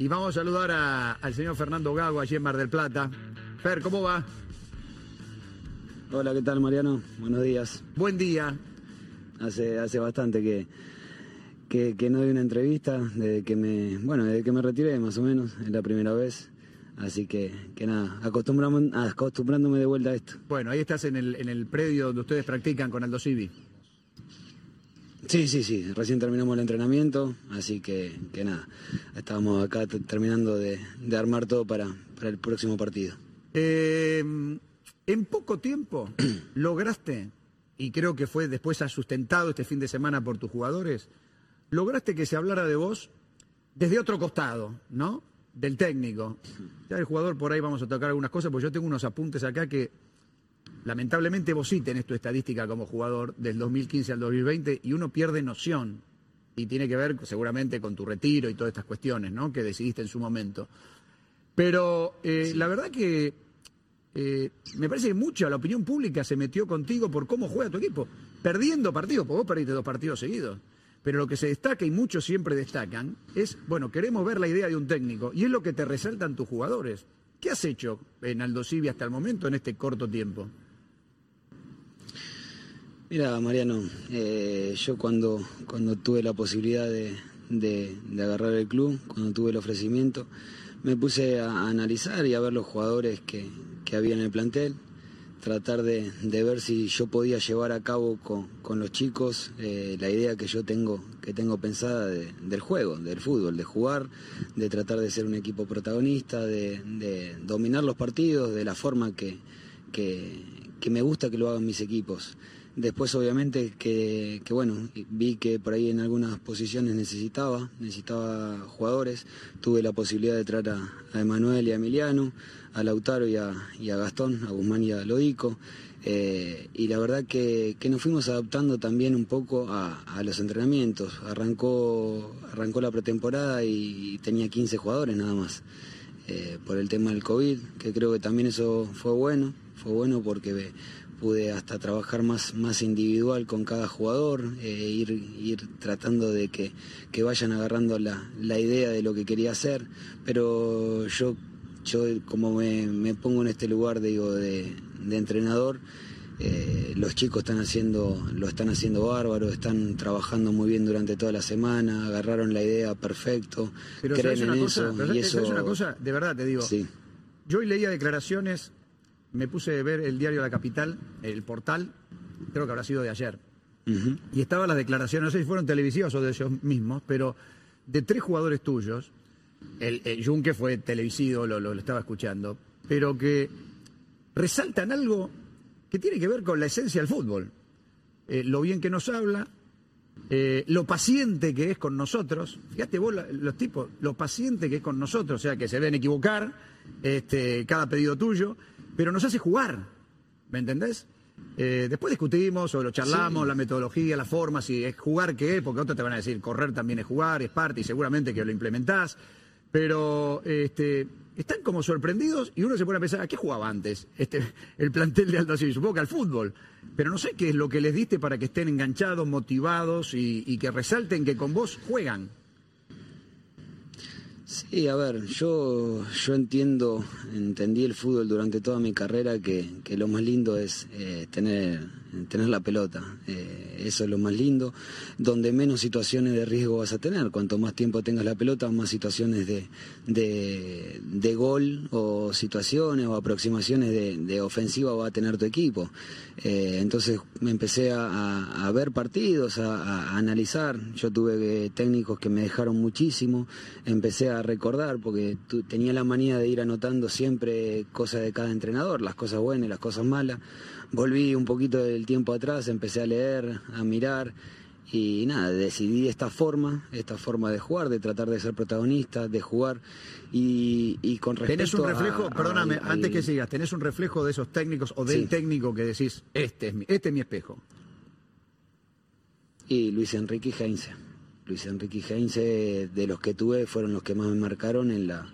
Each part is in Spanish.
Y vamos a saludar a- al señor Fernando Gago allí en Mar del Plata. Fer, ¿cómo va? Hola, ¿qué tal Mariano? Buenos días. Buen día. Hace, hace bastante que, que, que no doy una entrevista, desde que me, bueno, desde que me retiré más o menos, es la primera vez. Así que, que nada, acostumbrándome de vuelta a esto. Bueno, ahí estás en el, en el predio donde ustedes practican con Aldo Civi. Sí, sí, sí, recién terminamos el entrenamiento, así que, que nada, estábamos acá terminando de, de armar todo para, para el próximo partido. Eh, en poco tiempo lograste, y creo que fue después sustentado este fin de semana por tus jugadores, lograste que se hablara de vos desde otro costado, ¿no? Del técnico. Ya el jugador por ahí vamos a tocar algunas cosas, porque yo tengo unos apuntes acá que lamentablemente vos sí tenés tu estadística como jugador del 2015 al 2020 y uno pierde noción. Y tiene que ver seguramente con tu retiro y todas estas cuestiones, ¿no? Que decidiste en su momento. Pero eh, la verdad que eh, me parece que mucha la opinión pública se metió contigo por cómo juega tu equipo. Perdiendo partidos, porque vos perdiste dos partidos seguidos. Pero lo que se destaca, y muchos siempre destacan, es, bueno, queremos ver la idea de un técnico. Y es lo que te resaltan tus jugadores. ¿Qué has hecho en Aldo Civi hasta el momento en este corto tiempo? Mira, Mariano, eh, yo cuando, cuando tuve la posibilidad de, de- agarrar el club, cuando tuve el ofrecimiento, me puse a, analizar y a ver los jugadores que, que había en el plantel, tratar de, de ver si yo podía llevar a cabo con, con los chicos eh, la idea que yo tengo, que tengo pensada de- del juego, del fútbol, de jugar, de tratar de ser un equipo protagonista, de, dominar los partidos de la forma que, que me gusta que lo hagan mis equipos. Después, obviamente, que, que, bueno, vi que por ahí en algunas posiciones necesitaba, necesitaba jugadores. Tuve la posibilidad de traer a, a Emanuel y a Emiliano, a Lautaro y a, y a Gastón, a Guzmán y a Lodico. Eh, y la verdad que, que nos fuimos adaptando también un poco a, a los entrenamientos. Arrancó, arrancó la pretemporada y tenía 15 jugadores nada más eh, por el tema del COVID, que creo que también eso fue bueno, fue bueno porque pude hasta trabajar más, más individual con cada jugador, eh, ir, ir tratando de que, que vayan agarrando la, la idea de lo que quería hacer, pero yo, yo como me, me pongo en este lugar digo, de, de entrenador, eh, los chicos están haciendo, lo están haciendo bárbaro, están trabajando muy bien durante toda la semana, agarraron la idea perfecto, Pero creen ¿sabes en eso? Pero y ¿sabes eso una cosa? De verdad te digo. sí. Yo hoy leía declaraciones, me puse a ver el diario La Capital, el portal, creo que habrá sido de ayer. Y estaban las declaraciones, no sé si fueron televisivas o de ellos mismos, pero de tres jugadores tuyos, el, el Junque fue televisivo, lo, lo- lo estaba escuchando, pero que resaltan algo que tiene que ver con la esencia del fútbol. Eh, lo bien que nos habla, eh, lo paciente que es con nosotros. Fíjate vos, la- los tipos, lo paciente que es con nosotros, o sea, que se ven equivocar este, cada pedido tuyo, pero nos hace jugar, ¿me entendés? Eh, después discutimos o lo charlamos, la metodología, la forma, si es jugar qué es, porque otros te van a decir correr también es jugar, es parte, y seguramente que lo implementás, pero este, están como sorprendidos y uno se pone a pensar, ¿a qué jugaba antes este, el plantel de Aldo Civi? Supongo que al fútbol, pero no sé qué es lo que les diste para que estén enganchados, motivados y, y que resalten que con vos juegan. Sí, a ver, yo, yo entiendo, entendí el fútbol durante toda mi carrera que, que lo más lindo es eh, tener, tener la pelota. Eh, eso es lo más lindo. Donde menos situaciones de riesgo vas a tener. Cuanto más tiempo tengas la pelota, más situaciones de, de, gol o situaciones o aproximaciones de, ofensiva va a tener tu equipo. Eh, entonces me empecé a, ver partidos, a, a analizar. Yo tuve eh, técnicos que me dejaron muchísimo. Empecé a recordar porque tu- tenía la manía de ir anotando siempre cosas de cada entrenador, las cosas buenas y las cosas malas. Volví un poquito del tiempo atrás, empecé a leer, a mirar. Y nada, decidí esta forma, esta forma de jugar, de tratar de ser protagonista, de jugar. Y, y con respecto ¿Tenés un reflejo, a- perdóname, antes que sigas, tenés un reflejo de esos técnicos o del Sí. técnico que decís, este es mi, este es mi espejo? Y Luis Enrique Heinze. Luis Enrique Heinze, de los que tuve, fueron los que más me marcaron en la,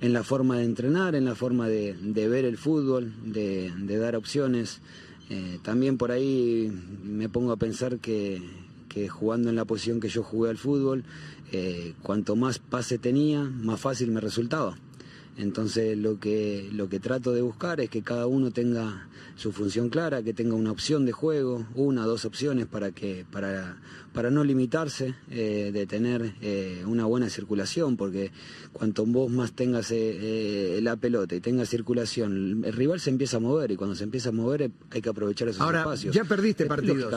en la forma de entrenar, en la forma de, de ver el fútbol, de, de dar opciones. Eh, también por ahí me pongo a pensar que, que jugando en la posición que yo jugué al fútbol, eh, cuanto más pase tenía, más fácil me resultaba. Entonces lo que, lo que trato de buscar es que cada uno tenga su función clara, que tenga una opción de juego, una o dos opciones para, que, para, para no limitarse eh, de tener eh, una buena circulación, porque cuanto vos más tengas eh, la pelota y tengas circulación, el rival se empieza a mover y cuando se empieza a mover hay que aprovechar esos Ahora, espacios. Ya perdiste partidos,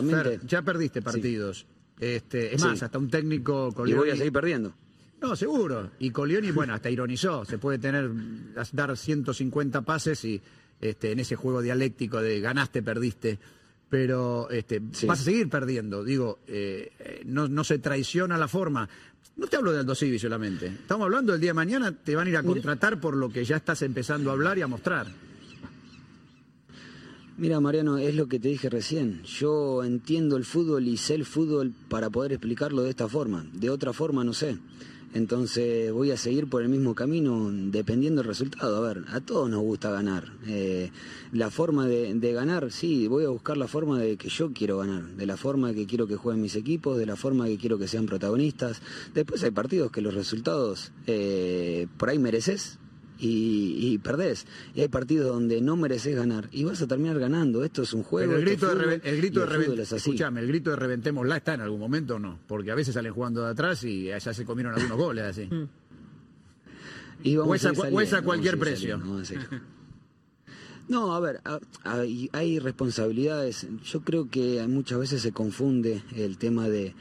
ya perdiste partidos. Este, es más, hasta un técnico... Y voy a seguir perdiendo. No, seguro. Y Colioni, bueno, hasta ironizó. Se puede tener, dar 150 pases y este, en ese juego dialéctico de ganaste, perdiste. Pero este, vas a seguir perdiendo. Digo, eh, no, se traiciona la forma. No te hablo de Aldo Civi solamente. Estamos hablando del día de mañana, te van a ir a contratar por lo que ya estás empezando a hablar y a mostrar. Mira, Mariano, es lo que te dije recién. Yo entiendo el fútbol y sé el fútbol para poder explicarlo de esta forma. De otra forma, no sé. Entonces voy a seguir por el mismo camino dependiendo del resultado. A ver, a todos nos gusta ganar. Eh, la forma de, ganar, sí, voy a buscar la forma de que yo quiero ganar, de la forma que quiero que jueguen mis equipos, de la forma que quiero que sean protagonistas. Después hay partidos que los resultados eh, por ahí mereces, y, perdés. Y hay partidos donde no mereces ganar y vas a terminar ganando. Esto es un juego. el grito, de, el grito de el grito de reventémosla está en algún momento o no, porque a veces salen jugando de atrás y ya se comieron algunos goles así. Y o, esa, a cualquier precio. No, a ver, hay, responsabilidades. Yo creo que muchas veces se confunde el tema de,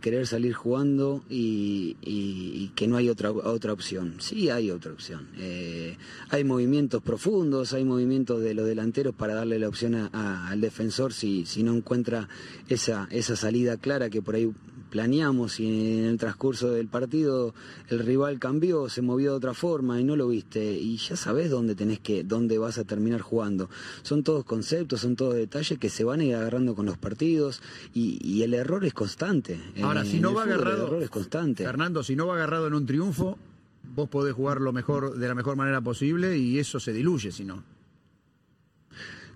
querer salir jugando y, que no hay otra, otra opción. Sí hay otra opción. Eh, hay movimientos profundos, hay movimientos de los delanteros para darle la opción al defensor si, si no encuentra esa, esa salida clara que por ahí planeamos y en el transcurso del partido el rival cambió, se movió de otra forma y no lo viste y ya sabes dónde tenés que, dónde vas a terminar jugando. Son todos conceptos, son todos detalles que se van a ir agarrando con los partidos y, el error es constante. Ahora, si no va agarrado, el error es constante. Fernando, si no va agarrado en un triunfo, vos podés jugar lo mejor de la mejor manera posible y eso se diluye si no.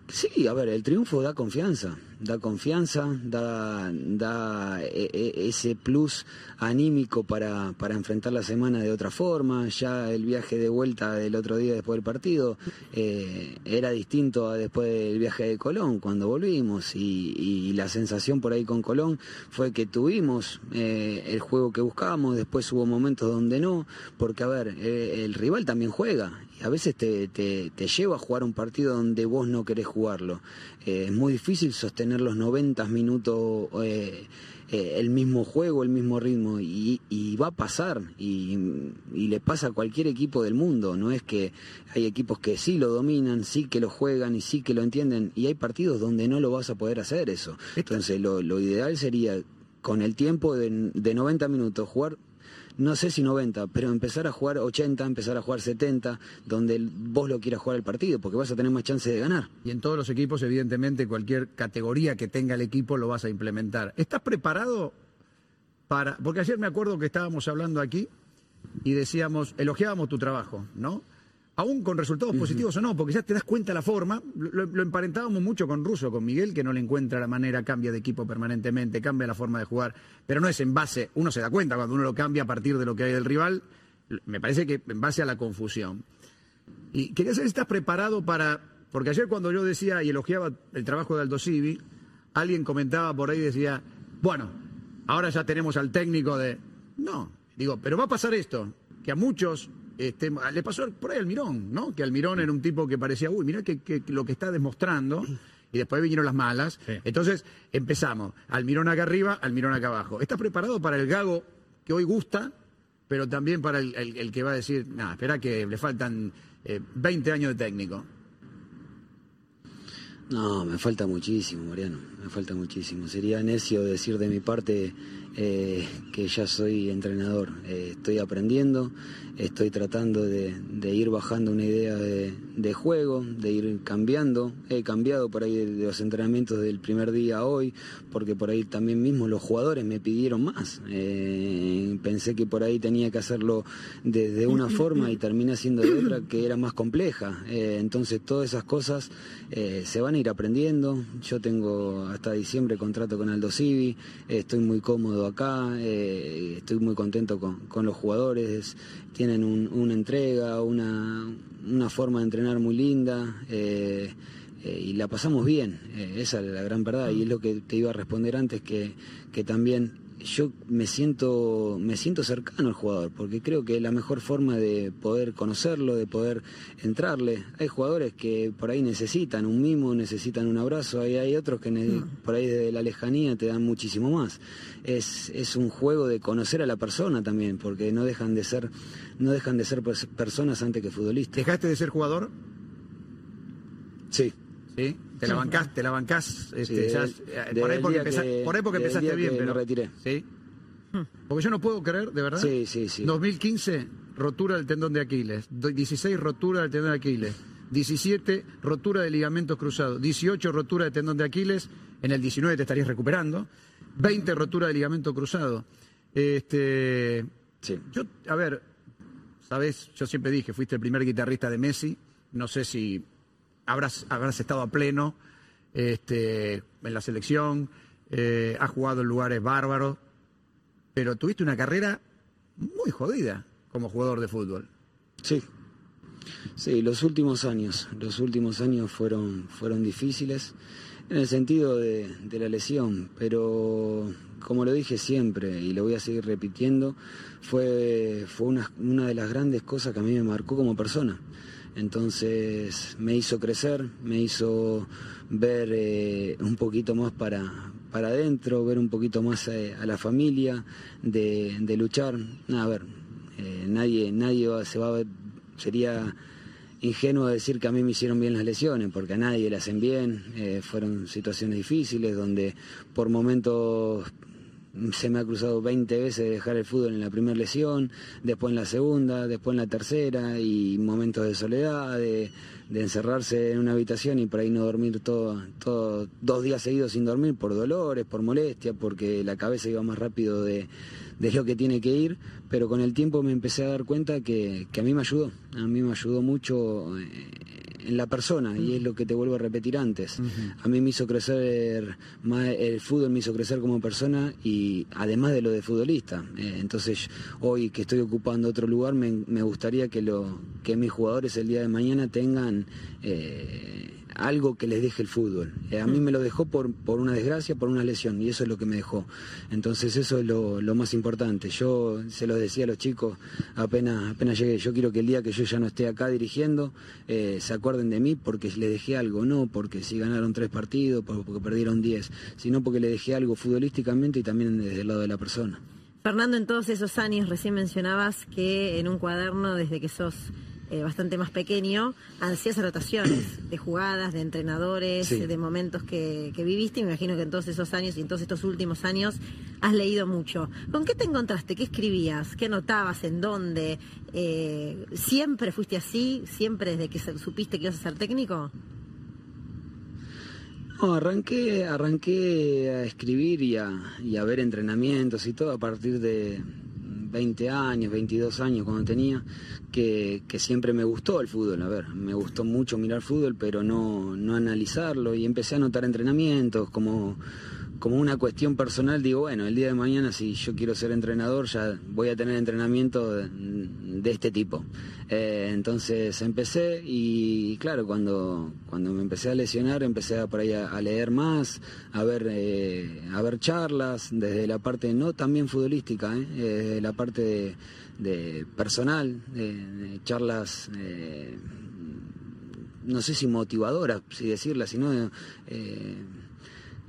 Sí, a ver, el triunfo da confianza, da confianza, da, da e, e, ese plus anímico para, para, enfrentar la semana de otra forma. Ya el viaje de vuelta del otro día después del partido eh, era distinto a después del viaje de Colón, cuando volvimos. Y, la sensación por ahí con Colón fue que tuvimos eh, el juego que buscábamos, después hubo momentos donde no, porque a ver, eh, el rival también juega a veces te, te, lleva a jugar un partido donde vos no querés jugarlo. Eh, es muy difícil sostener los 90 minutos eh, eh, el mismo juego, el mismo ritmo, y, va a pasar, y, le pasa a cualquier equipo del mundo. No es que hay equipos que sí lo dominan, sí que lo juegan y sí que lo entienden, y hay partidos donde no lo vas a poder hacer eso. Entonces, lo, lo ideal sería con el tiempo de, de 90 minutos jugar no sé si 90, pero empezar a jugar 80, empezar a jugar 70, donde vos lo quieras jugar el partido, porque vas a tener más chance de ganar. Y en todos los equipos, evidentemente, cualquier categoría que tenga el equipo lo vas a implementar. ¿Estás preparado para.? Porque ayer me acuerdo que estábamos hablando aquí y decíamos, elogiábamos tu trabajo, ¿no? Aún con resultados positivos o no, porque ya te das cuenta la forma. Lo, emparentábamos mucho con Russo, con Miguel, que no le encuentra la manera, cambia de equipo permanentemente, cambia la forma de jugar, pero no es en base, uno se da cuenta cuando uno lo cambia a partir de lo que hay del rival, me parece que en base a la confusión. Y quería saber si estás preparado para, porque ayer cuando yo decía y elogiaba el trabajo de Aldo Civi, alguien comentaba por ahí y decía, bueno, ahora ya tenemos al técnico de... No, digo, pero va a pasar esto, que a muchos este, le pasó por ahí al Mirón, ¿no? Que Almirón era un tipo que parecía, uy, mira que, lo que está demostrando. Y después vinieron las malas. Entonces empezamos. Almirón acá arriba, Almirón acá abajo. ¿Estás preparado para el gago que hoy gusta, pero también para el, que va a decir, nada, espera que le faltan 20 eh, años de técnico? No, me falta muchísimo, Mariano, me falta muchísimo. Sería necio decir de mi parte eh, que ya soy entrenador. Eh, estoy aprendiendo, estoy tratando de, ir bajando una idea de, juego, de ir cambiando. He cambiado por ahí de, los entrenamientos del primer día a hoy, porque por ahí también mismo los jugadores me pidieron más. Eh, pensé que por ahí tenía que hacerlo de, una forma y terminé haciendo de otra que era más compleja. entonces todas esas cosas se van a ir aprendiendo. Yo tengo hasta diciembre contrato con Aldo Civi, estoy muy cómodo acá, eh, estoy muy contento con, los jugadores, tienen una entrega, una, una, forma de entrenar muy linda. Eh, y la pasamos bien, esa es la gran verdad, y es lo que te iba a responder antes, que, que también yo me siento, me siento cercano al jugador, porque creo que es la mejor forma de poder conocerlo, de poder entrarle. Hay jugadores que por ahí necesitan un mimo, necesitan un abrazo, hay, hay otros que mm. por ahí desde la lejanía te dan muchísimo más. Es, es un juego de conocer a la persona también, porque no dejan de ser, no dejan de ser personas antes que futbolistas. ¿Dejaste de ser jugador? Sí. ¿Sí? Te la bancás, te la bancás, este, por, ahí porque empezaste bien, pero. retiré. Sí. Porque yo no puedo creer, de verdad. Sí, sí, sí. 2015, rotura del tendón de Aquiles. 16, rotura del tendón de Aquiles. 17, rotura de ligamentos cruzados. 18, rotura de tendón de Aquiles. En el 19 te estarías recuperando. 20, rotura de ligamento cruzado. Este. Sí. Yo, a ver, sabes, yo siempre dije, fuiste el primer guitarrista de Messi. No sé si habrás, habrás estado a pleno este, en la selección, eh, has jugado en lugares bárbaros, pero tuviste una carrera muy jodida como jugador de fútbol. Sí, sí, los últimos años, los últimos años fueron, fueron difíciles en el sentido de, la lesión, pero como lo dije siempre y lo voy a seguir repitiendo, fue, fue una, una de las grandes cosas que a mí me marcó como persona. Entonces me hizo crecer, me hizo ver eh, un poquito más para, para adentro, ver un poquito más eh, a, la familia, de, luchar. a ver, eh, nadie, nadie se va a ver, sería ingenuo decir que a mí me hicieron bien las lesiones, porque a nadie le hacen bien, fueron situaciones difíciles donde por momentos se me ha cruzado 20 veces dejar el fútbol en la primera lesión, después en la segunda, después en la tercera, y momentos de soledad, de, encerrarse en una habitación y por ahí no dormir todo, dos días seguidos sin dormir por dolores, por molestia, porque la cabeza iba más rápido de, lo que tiene que ir, pero con el tiempo me empecé a dar cuenta que, que a mí me ayudó, a mí me ayudó mucho eh, en la persona y es lo que te vuelvo a repetir antes. A mí me hizo crecer, el fútbol me hizo crecer como persona y además de lo de futbolista. Eh, entonces hoy que estoy ocupando otro lugar me, me, gustaría que, lo, que mis jugadores el día de mañana tengan... Eh, algo que les deje el fútbol. Eh, a mí me lo dejó por, por una desgracia, por una lesión, y eso es lo que me dejó. Entonces eso es lo, más importante. Yo se lo decía a los chicos apenas, apenas llegué, yo quiero que el día que yo ya no esté acá dirigiendo, eh, se acuerden de mí porque les dejé algo, no porque si ganaron tres partidos, porque perdieron diez, sino porque le dejé algo futbolísticamente y también desde el lado de la persona. Fernando, en todos esos años recién mencionabas que en un cuaderno desde que sos eh, bastante más pequeño, hacías rotaciones de jugadas, de entrenadores, de momentos que, viviste. Y me imagino que en todos esos años y en todos estos últimos años has leído mucho. ¿Con qué te encontraste? ¿Qué escribías? ¿Qué notabas? ¿En dónde? Eh, ¿Siempre fuiste así? ¿Siempre desde que supiste que ibas a ser técnico? No, arranqué, arranqué a escribir y a, y a ver entrenamientos y todo a partir de, 20 años, 22 años cuando tenía, que, siempre me gustó el fútbol. A ver, me gustó mucho mirar fútbol, pero no, no analizarlo. Y empecé a notar entrenamientos como como una cuestión personal, digo, bueno, el día de mañana si yo quiero ser entrenador, ya voy a tener entrenamiento de, este tipo. Eh, entonces empecé y, claro, cuando, cuando me empecé a lesionar, empecé a, por ahí a, leer más, a ver, eh, a ver charlas, desde la parte no también futbolística, eh, desde la parte de, personal, charlas no sé si motivadoras, si decirlas, sino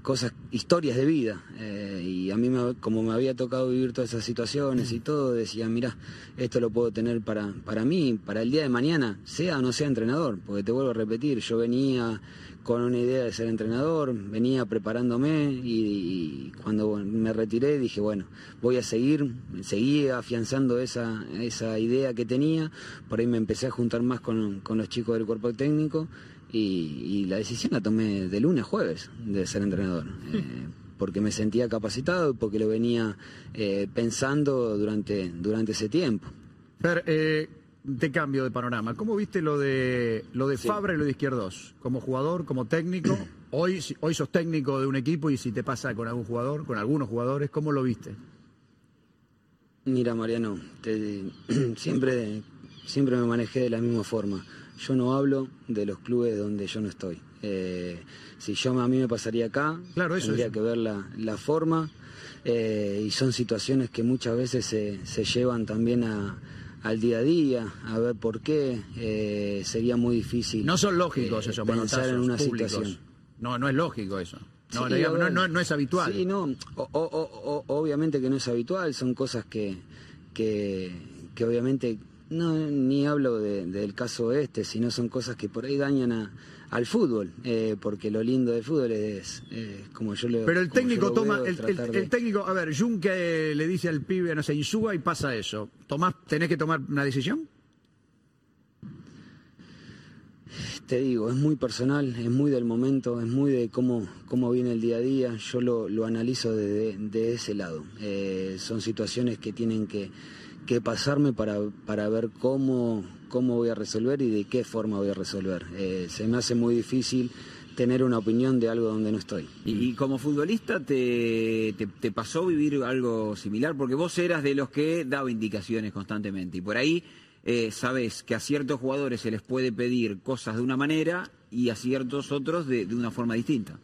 cosas, historias de vida. Eh, y a mí, me, como me había tocado vivir todas esas situaciones y todo, decía, mira, esto lo puedo tener para, para mí, para el día de mañana, sea o no sea entrenador, porque te vuelvo a repetir, yo venía con una idea de ser entrenador, venía preparándome y, cuando me retiré dije, bueno, voy a seguir, seguí afianzando esa, esa idea que tenía, por ahí me empecé a juntar más con, con los chicos del cuerpo técnico y, la decisión la tomé de lunes a jueves de ser entrenador. Eh, porque me sentía capacitado y porque lo venía eh, pensando durante, durante ese tiempo. Pero, eh, te cambio de panorama. ¿Cómo viste lo de lo de Fabra y lo de Izquierdos? Como jugador, como técnico. Hoy, hoy sos técnico de un equipo y si te pasa con algún jugador, con algunos jugadores, ¿cómo lo viste? Mira, Mariano, siempre, siempre me manejé de la misma forma. Yo no hablo de los clubes donde yo no estoy. Eh, si yo a mí me pasaría acá, claro, eso tendría que ver la, la forma eh, y son situaciones que muchas veces se, se llevan también a, al día a día, a ver por qué, eh, sería muy difícil. No son lógicos esos pensar en una situación. No, no es lógico eso. No, no, es habitual. Sí, no, obviamente que no es habitual, son cosas que, que, que obviamente no ni hablo del caso este, sino son cosas que por ahí dañan a, al fútbol, eh, porque lo lindo del fútbol es, como yo le Pero el técnico toma, el, técnico, a ver, Junque le dice al pibe, no sé, Insúa y pasa eso. ¿Tomás, ¿Tenés que tomar una decisión? Te digo, es muy personal, es muy del momento, es muy de cómo, cómo viene el día a día. Yo lo, lo analizo de, de, ese lado. Eh, son situaciones que tienen que, que pasarme para, para ver cómo cómo voy a resolver y de qué forma voy a resolver. Eh, se me hace muy difícil tener una opinión de algo donde no estoy. ¿Y, como futbolista te, te, pasó vivir algo similar? Porque vos eras de los que daba indicaciones constantemente y por ahí eh, sabes que a ciertos jugadores se les puede pedir cosas de una manera y a ciertos otros de, de una forma distinta.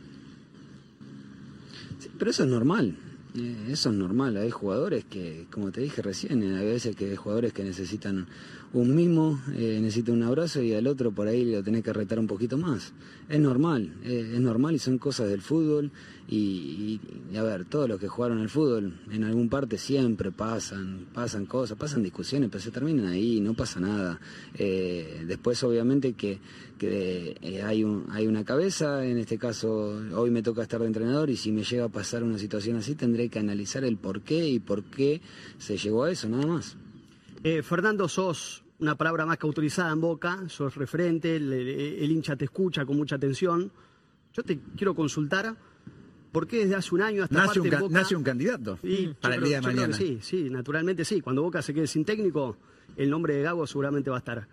pero eso es normal. Eh, eso es normal, hay jugadores que, como te dije recién, hay veces que hay jugadores que necesitan un mimo, eh, necesitan un abrazo y al otro por ahí lo tenés que retar un poquito más. Es normal, eh, es normal y son cosas del fútbol y, a ver, todos los que jugaron al fútbol en algún parte siempre pasan, pasan cosas, pasan discusiones, pero se terminan ahí, no pasa nada. después obviamente que, hay, un, hay una cabeza, en este caso hoy me toca estar de entrenador y si me llega a pasar una situación así tendré que analizar el por qué y por qué se llegó a eso, nada más. Eh, Fernando, sos una palabra más que autorizada en boca, sos referente, el, hincha te escucha con mucha atención. Yo te quiero consultar, ¿por qué desde hace un año hasta nace, un, Boca, nace un candidato para el día de mañana? Sí, sí, naturalmente sí. Cuando Boca se quede sin técnico, el nombre de Gago seguramente va a estar.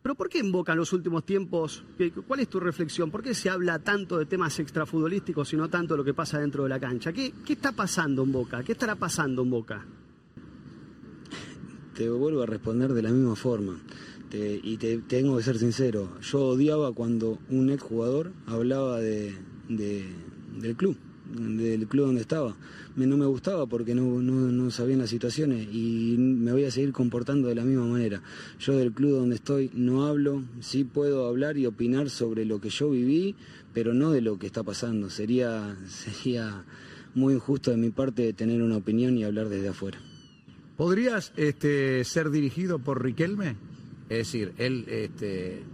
Pero ¿por qué en Boca en los últimos tiempos? ¿Cuál es tu reflexión? ¿Por qué se habla tanto de temas extrafutbolísticos y no tanto de lo que pasa dentro de la cancha? ¿Qué, qué está pasando en Boca? ¿Qué estará pasando en Boca? Te vuelvo a responder de la misma forma. y te, tengo que ser sincero. Yo odiaba cuando un exjugador hablaba de, del club del club donde estaba. no me gustaba porque no, no, sabían las situaciones y me voy a seguir comportando de la misma manera. Yo del club donde estoy no hablo, sí puedo hablar y opinar sobre lo que yo viví, pero no de lo que está pasando. Sería, sería muy injusto de mi parte tener una opinión y hablar desde afuera. ¿Podrías este, ser dirigido por Riquelme? Es decir, él este,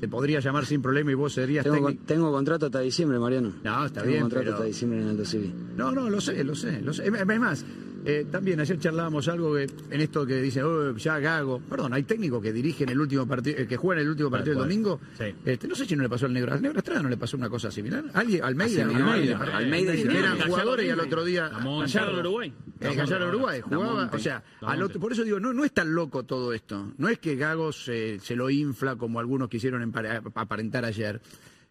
te podría llamar sin problema y vos serías tengo, tengo contrato hasta diciembre, Mariano. No, está tengo bien. contrato hasta diciembre en Alto Civil. No, no, lo sé, lo sé. Lo sé. Es más, eh, también ayer charlábamos algo que, en esto que dice, oh, ya Gago. Perdón, hay técnicos que dirigen el último partido, eh, que juegan el último partido del domingo. Este, no sé si no le pasó al Negro. ¿Al Negro Estrada no le pasó una cosa similar? ¿Alguien? Almeida. Almeida. Almeida. Eran jugadores y al otro día. Gallardo Uruguay. Gallardo Uruguay. Jugaba. O sea, al otro, por eso digo, no, no es tan loco todo esto. No es que Gago se, se lo infla como algunos quisieron aparentar ayer.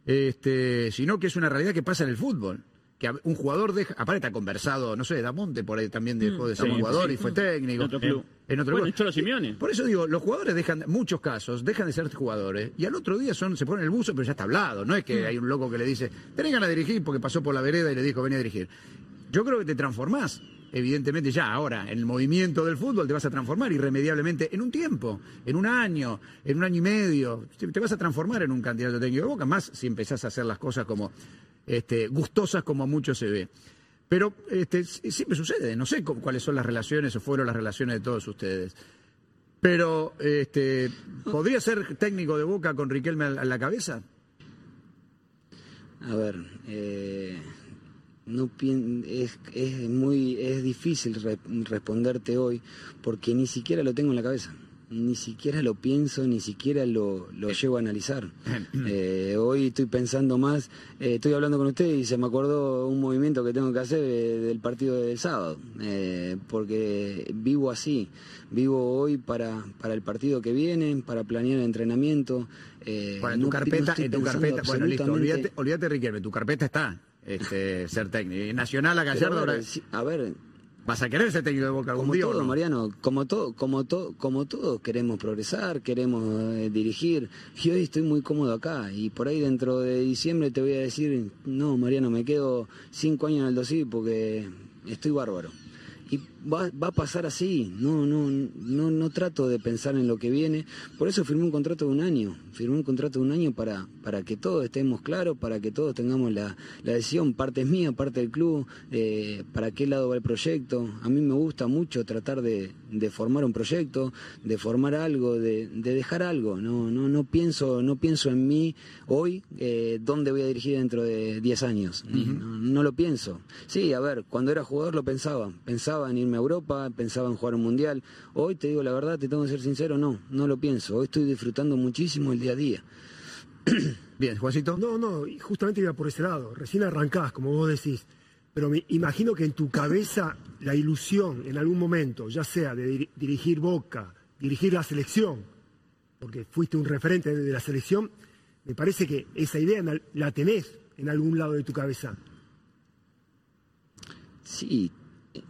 Este, sino que es una realidad que pasa en el fútbol que un jugador deja, aparte está conversado, no sé, Damonte por ahí también dejó de ser jugador y fue técnico. En otro club. En otro bueno, club. Simeone. Por eso digo, los jugadores dejan, muchos casos, dejan de ser jugadores y al otro día son, se ponen el buzo, pero ya está hablado. No es que hay un loco que le dice, tenés ganas de dirigir porque pasó por la vereda y le dijo, ven a dirigir. Yo creo que te transformás, evidentemente ya ahora, en el movimiento del fútbol te vas a transformar irremediablemente en un tiempo, en un año, en un año y medio. Te vas a transformar en un candidato técnico de boca, más si empezás a hacer las cosas como este, gustosas como mucho se ve. Pero este, siempre sucede, no sé cuáles son las relaciones o fueron las relaciones de todos ustedes. Pero, este, ¿podría ser técnico de Boca con Riquelme a la cabeza? A ver, eh, no es, es, muy es difícil responderte hoy porque ni siquiera lo tengo en la cabeza. Ni siquiera lo pienso, ni siquiera lo, lo Eh. llevo a analizar. Eh, hoy estoy pensando más, eh, estoy hablando con usted y se me acordó un movimiento que tengo que hacer eh, del partido del sábado, porque vivo así, vivo hoy para, para el partido que viene, para planear el entrenamiento. en tu no no carpeta, estoy en tu carpeta, bueno, listo, olvídate, olvídate Riquelme, tu carpeta está, este, ser técnico. Y Nacional a Gallardo, ahora, sí, a ver, ¿vas a querer ser técnico de Boca algún como día todo, no? Mariano, como todo, como todo, como todos queremos progresar, queremos eh, dirigir. Y hoy estoy muy cómodo acá y por ahí dentro de diciembre te voy a decir, no, Mariano, me quedo cinco años en el dosí porque estoy bárbaro. Y va, va a pasar así, no, no, no, no trato de pensar en lo que viene. Por eso firmé un contrato de un año, firmé un contrato de un año para, para que todos estemos claros, para que todos tengamos la, la decisión, parte es mía, parte del club, eh, para qué lado va el proyecto. A mí me gusta mucho tratar de, de formar un proyecto, de formar algo, de, de dejar algo. No, no, no pienso, no pienso en mí hoy, eh, dónde voy a dirigir dentro de 10 años. No, no lo pienso. Sí, a ver, cuando era jugador lo pensaba. Pensaba en irme a Europa, pensaba en jugar un mundial. Hoy te digo la verdad, te tengo que ser sincero, no, no lo pienso. Hoy estoy disfrutando muchísimo el día a día. Bien, Juancito. No, no, justamente iba por ese lado. Recién arrancás, como vos decís. Pero me imagino que en tu cabeza la ilusión en algún momento, ya sea de dir- dirigir Boca, dirigir la selección, porque fuiste un referente de la selección, me parece que esa idea la tenés en algún lado de tu cabeza. Sí,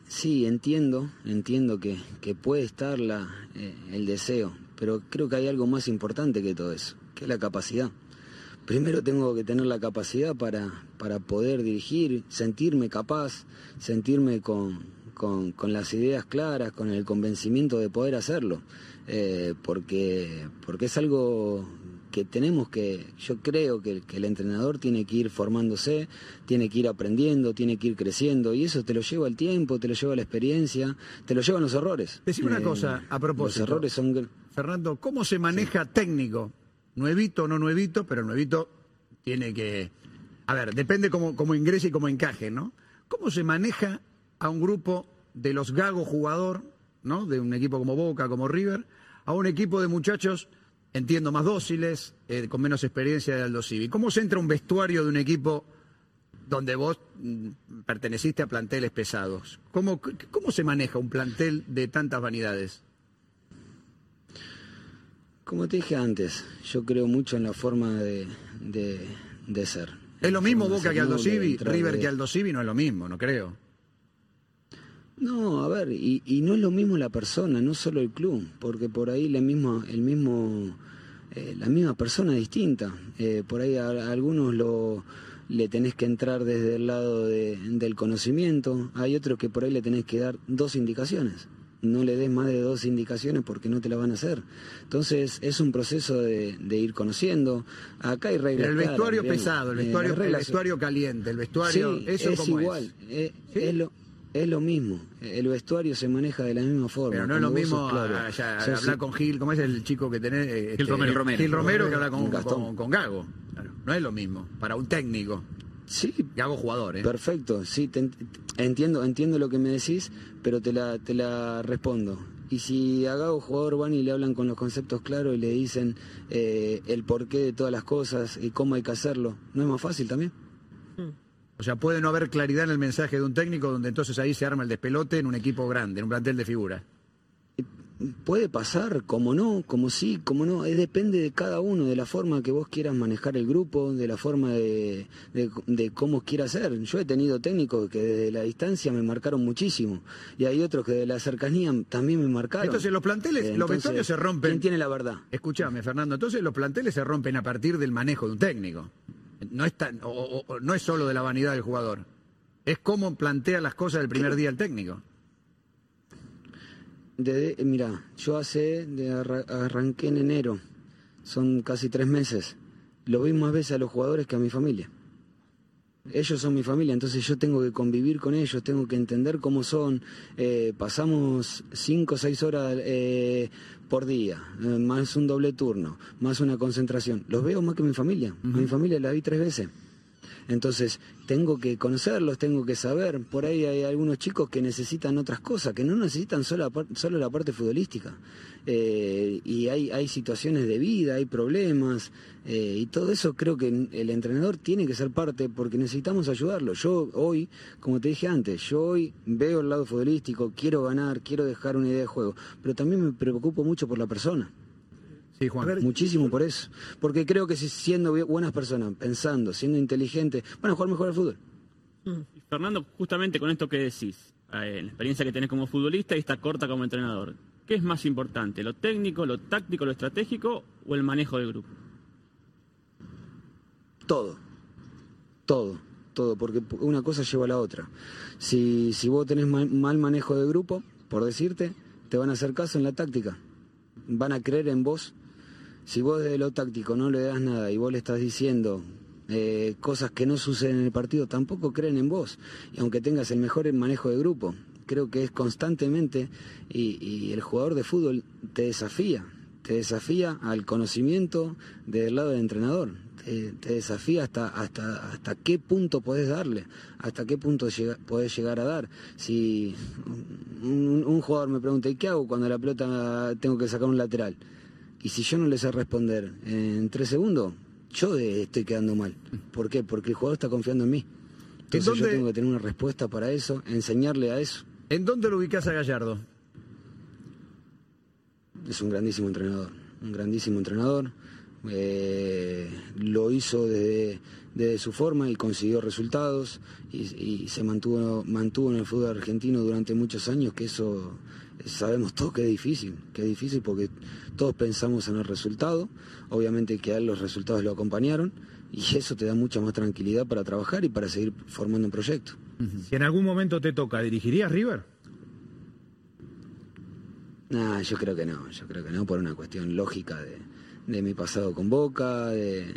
sí, entiendo, entiendo que, que puede estar la, eh, el deseo, pero creo que hay algo más importante que todo eso, que es la capacidad. Primero tengo que tener la capacidad para, para poder dirigir, sentirme capaz, sentirme con, con, con las ideas claras, con el convencimiento de poder hacerlo, Eh, porque, porque es algo que tenemos que, yo creo que, que el entrenador tiene que ir formándose, tiene que ir aprendiendo, tiene que ir creciendo, y eso te lo lleva el tiempo, te lo lleva la experiencia, te lo llevan los errores. Decime una Eh, cosa, a propósito. Los errores son... Fernando, ¿cómo se maneja técnico? Nuevito o no nuevito, pero nuevito tiene que... A ver, depende cómo, cómo ingrese y cómo encaje, ¿no? ¿Cómo se maneja a un grupo de los gagos jugador, ¿no? De un equipo como Boca, como River, a un equipo de muchachos, entiendo, más dóciles, eh, con menos experiencia de Aldo Civi? ¿Cómo se entra un vestuario de un equipo donde vos mm, perteneciste a planteles pesados? ¿Cómo, ¿Cómo se maneja un plantel de tantas vanidades? Como te dije antes, yo creo mucho en la forma de, de, de ser. ¿Es lo mismo Boca que Aldo Civi? River que Aldo Civi no es lo mismo, no creo. No, a ver, y, y no es lo mismo la persona, no solo el club, porque por ahí la misma, el mismo, eh, la misma persona es distinta. Eh, por ahí a, a algunos lo, le tenés que entrar desde el lado de- del conocimiento, hay otros que por ahí le tenés que dar dos indicaciones. No le des más de dos indicaciones porque no te la van a hacer. Entonces es un proceso de, de ir conociendo. Acá hay reglas. el vestuario pesado, el Eh, vestuario, el caliente, el vestuario, Sí, eso es igual, ¿Sí? es lo es lo mismo. El vestuario se maneja de la misma forma. Pero no es lo mismo sos claro, hablar con Gil, ¿cómo es el chico que tenés? Este, Romero. Romero. Gil Romero que habla con, Gastón. con- con Gago. Claro, no es lo mismo. Para un técnico, Sí, Gago jugador, ¿eh? perfecto. Sí, te ent- entiendo, entiendo lo que me decís, pero te la, te la respondo. Y si a Gago jugador van y le hablan con los conceptos claros y le dicen eh, el porqué de todas las cosas y cómo hay que hacerlo, ¿no es más fácil también? O sea, puede no haber claridad en el mensaje de un técnico donde entonces ahí se arma el despelote en un equipo grande, en un plantel de figuras. Puede pasar, como no, como sí, como no, es depende de cada uno, de la forma que vos quieras manejar el grupo, de la forma de, de, de cómo quieras ser. Yo he tenido técnicos que desde la distancia me marcaron muchísimo y hay otros que de la cercanía también me marcaron. Entonces los planteles, los vestuarios se rompen. ¿Quién tiene la verdad? Escúchame, Fernando, entonces los planteles se rompen a partir del manejo de un técnico. No es, tan- o- no es solo de la vanidad del jugador. Es cómo plantea las cosas el primer día el técnico. Desde- mira, yo hace, de arra- arranqué en enero, son casi tres meses. Lo vi más veces a los jugadores que a mi familia. Ellos son mi familia, entonces yo tengo que convivir con ellos, tengo que entender cómo son. Eh, pasamos cinco o seis horas eh, por día, eh, más un doble turno, más una concentración. Los veo más que mi familia. Mi familia la vi tres veces. Entonces, tengo que conocerlos, tengo que saber. Por ahí hay algunos chicos que necesitan otras cosas, que no necesitan solo, la parte futbolística. Eh, y hay, hay situaciones de vida, hay problemas, eh, y todo eso creo que el entrenador tiene que ser parte porque necesitamos ayudarlo. Yo hoy, como te dije antes, yo hoy veo el lado futbolístico, quiero ganar, quiero dejar una idea de juego, pero también me preocupo mucho por la persona. Sí, Juan. Muchísimo por eso. Porque creo que si siendo buenas personas, pensando, siendo inteligentes, van a jugar mejor al fútbol. Fernando, justamente con esto que decís, eh, la experiencia que tenés como futbolista y esta corta como entrenador, ¿qué es más importante? ¿Lo técnico, lo táctico, lo estratégico o el manejo del grupo? Todo. Todo. Todo. Porque una cosa lleva a la otra. Si, si vos tenés mal, mal manejo de grupo, por decirte, te van a hacer caso en la táctica. Van a creer en vos. Si vos de lo táctico no le das nada y vos le estás diciendo eh, cosas que no suceden en el partido, tampoco creen en vos. Y aunque tengas el mejor manejo de grupo, creo que es constantemente y, el jugador de fútbol te desafía, te desafía al conocimiento del lado del entrenador, te, desafía hasta, hasta, hasta qué punto podés darle, hasta qué punto podés llegar a dar. Si un, jugador me pregunta, ¿y qué hago cuando la pelota tengo que sacar un lateral? Y si yo no le sé responder en tres segundos, yo estoy quedando mal. ¿Por qué? Porque el jugador está confiando en mí. Entonces yo tengo que tener una respuesta para eso, enseñarle a eso. ¿En dónde lo ubicas a Gallardo? Es un grandísimo entrenador, un grandísimo entrenador. Eh, lo hizo desde, su forma y consiguió resultados y, se mantuvo, mantuvo en el fútbol argentino durante muchos años, que eso sabemos todos que es difícil, que es difícil porque todos pensamos en el resultado, obviamente que a él los resultados lo acompañaron y eso te da mucha más tranquilidad para trabajar y para seguir formando un proyecto. Si en algún momento te toca, ¿dirigirías River? No, yo creo que no, yo creo que no, por una cuestión lógica de, mi pasado con Boca, de,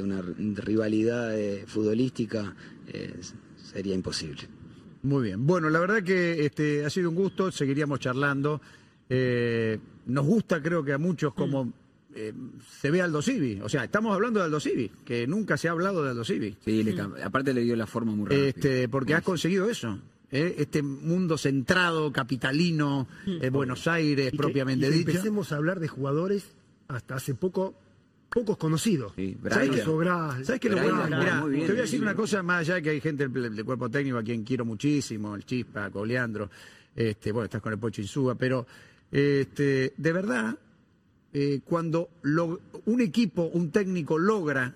una rivalidad eh, futbolística, eh, sería imposible. Muy bien. Bueno, la verdad que este, ha sido un gusto, seguiríamos charlando. Eh, nos gusta, creo que a muchos, como eh, se ve Aldo Civi. O sea, estamos hablando de Aldo Civi, que nunca se ha hablado de Aldo Civi. Sí, aparte le dio la forma muy rápida. Este, porque has conseguido eso. ¿eh? Este mundo centrado, capitalino, Buenos Aires, propiamente y dicho. Empecemos a hablar de jugadores hasta hace poco pocos conocidos. Sí, ¿Sabes qué? ¿Sabes qué? Lo te voy a decir una cosa más allá que hay gente del, cuerpo técnico a quien quiero muchísimo, el Chispa, Coleandro, este, bueno, estás con el Pocho Insúa, pero este, de verdad, eh, cuando un equipo, un técnico logra,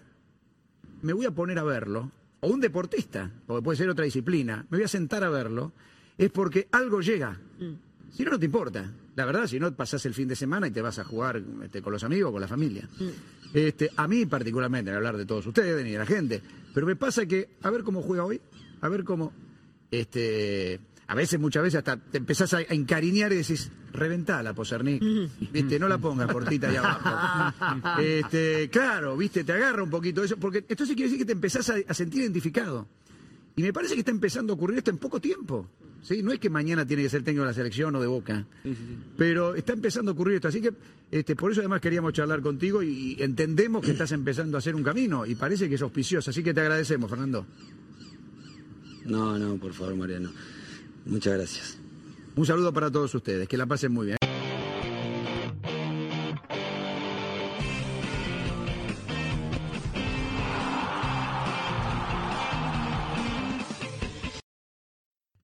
me voy a poner a verlo, o un deportista, porque puede ser otra disciplina, me voy a sentar a verlo, es porque algo llega. Mm. Si no, no te importa. La verdad, si no, pasás el fin de semana y te vas a jugar este, con los amigos, con la familia. Mm. Este, a mí particularmente, en hablar de todos ustedes ni de la gente, pero me pasa que, a ver cómo juega hoy, a ver cómo, este, a veces, muchas veces hasta te empezás a, encariñar y decís, reventala, Posernik, viste, no la pongas portita ahí abajo. este, claro, viste, te agarra un poquito eso, porque entonces quiere decir que te empezás a sentir identificado. Y me parece que está empezando a ocurrir esto en poco tiempo. ¿Sí? No es que mañana tiene que ser técnico de la selección o de Boca, pero está empezando a ocurrir esto. Así que este, por eso además queríamos charlar contigo y, entendemos que estás empezando a hacer un camino y parece que es auspicioso. Así que te agradecemos, Fernando. No, no, por favor, Mariano. Muchas gracias. Un saludo para todos ustedes. Que la pasen muy bien.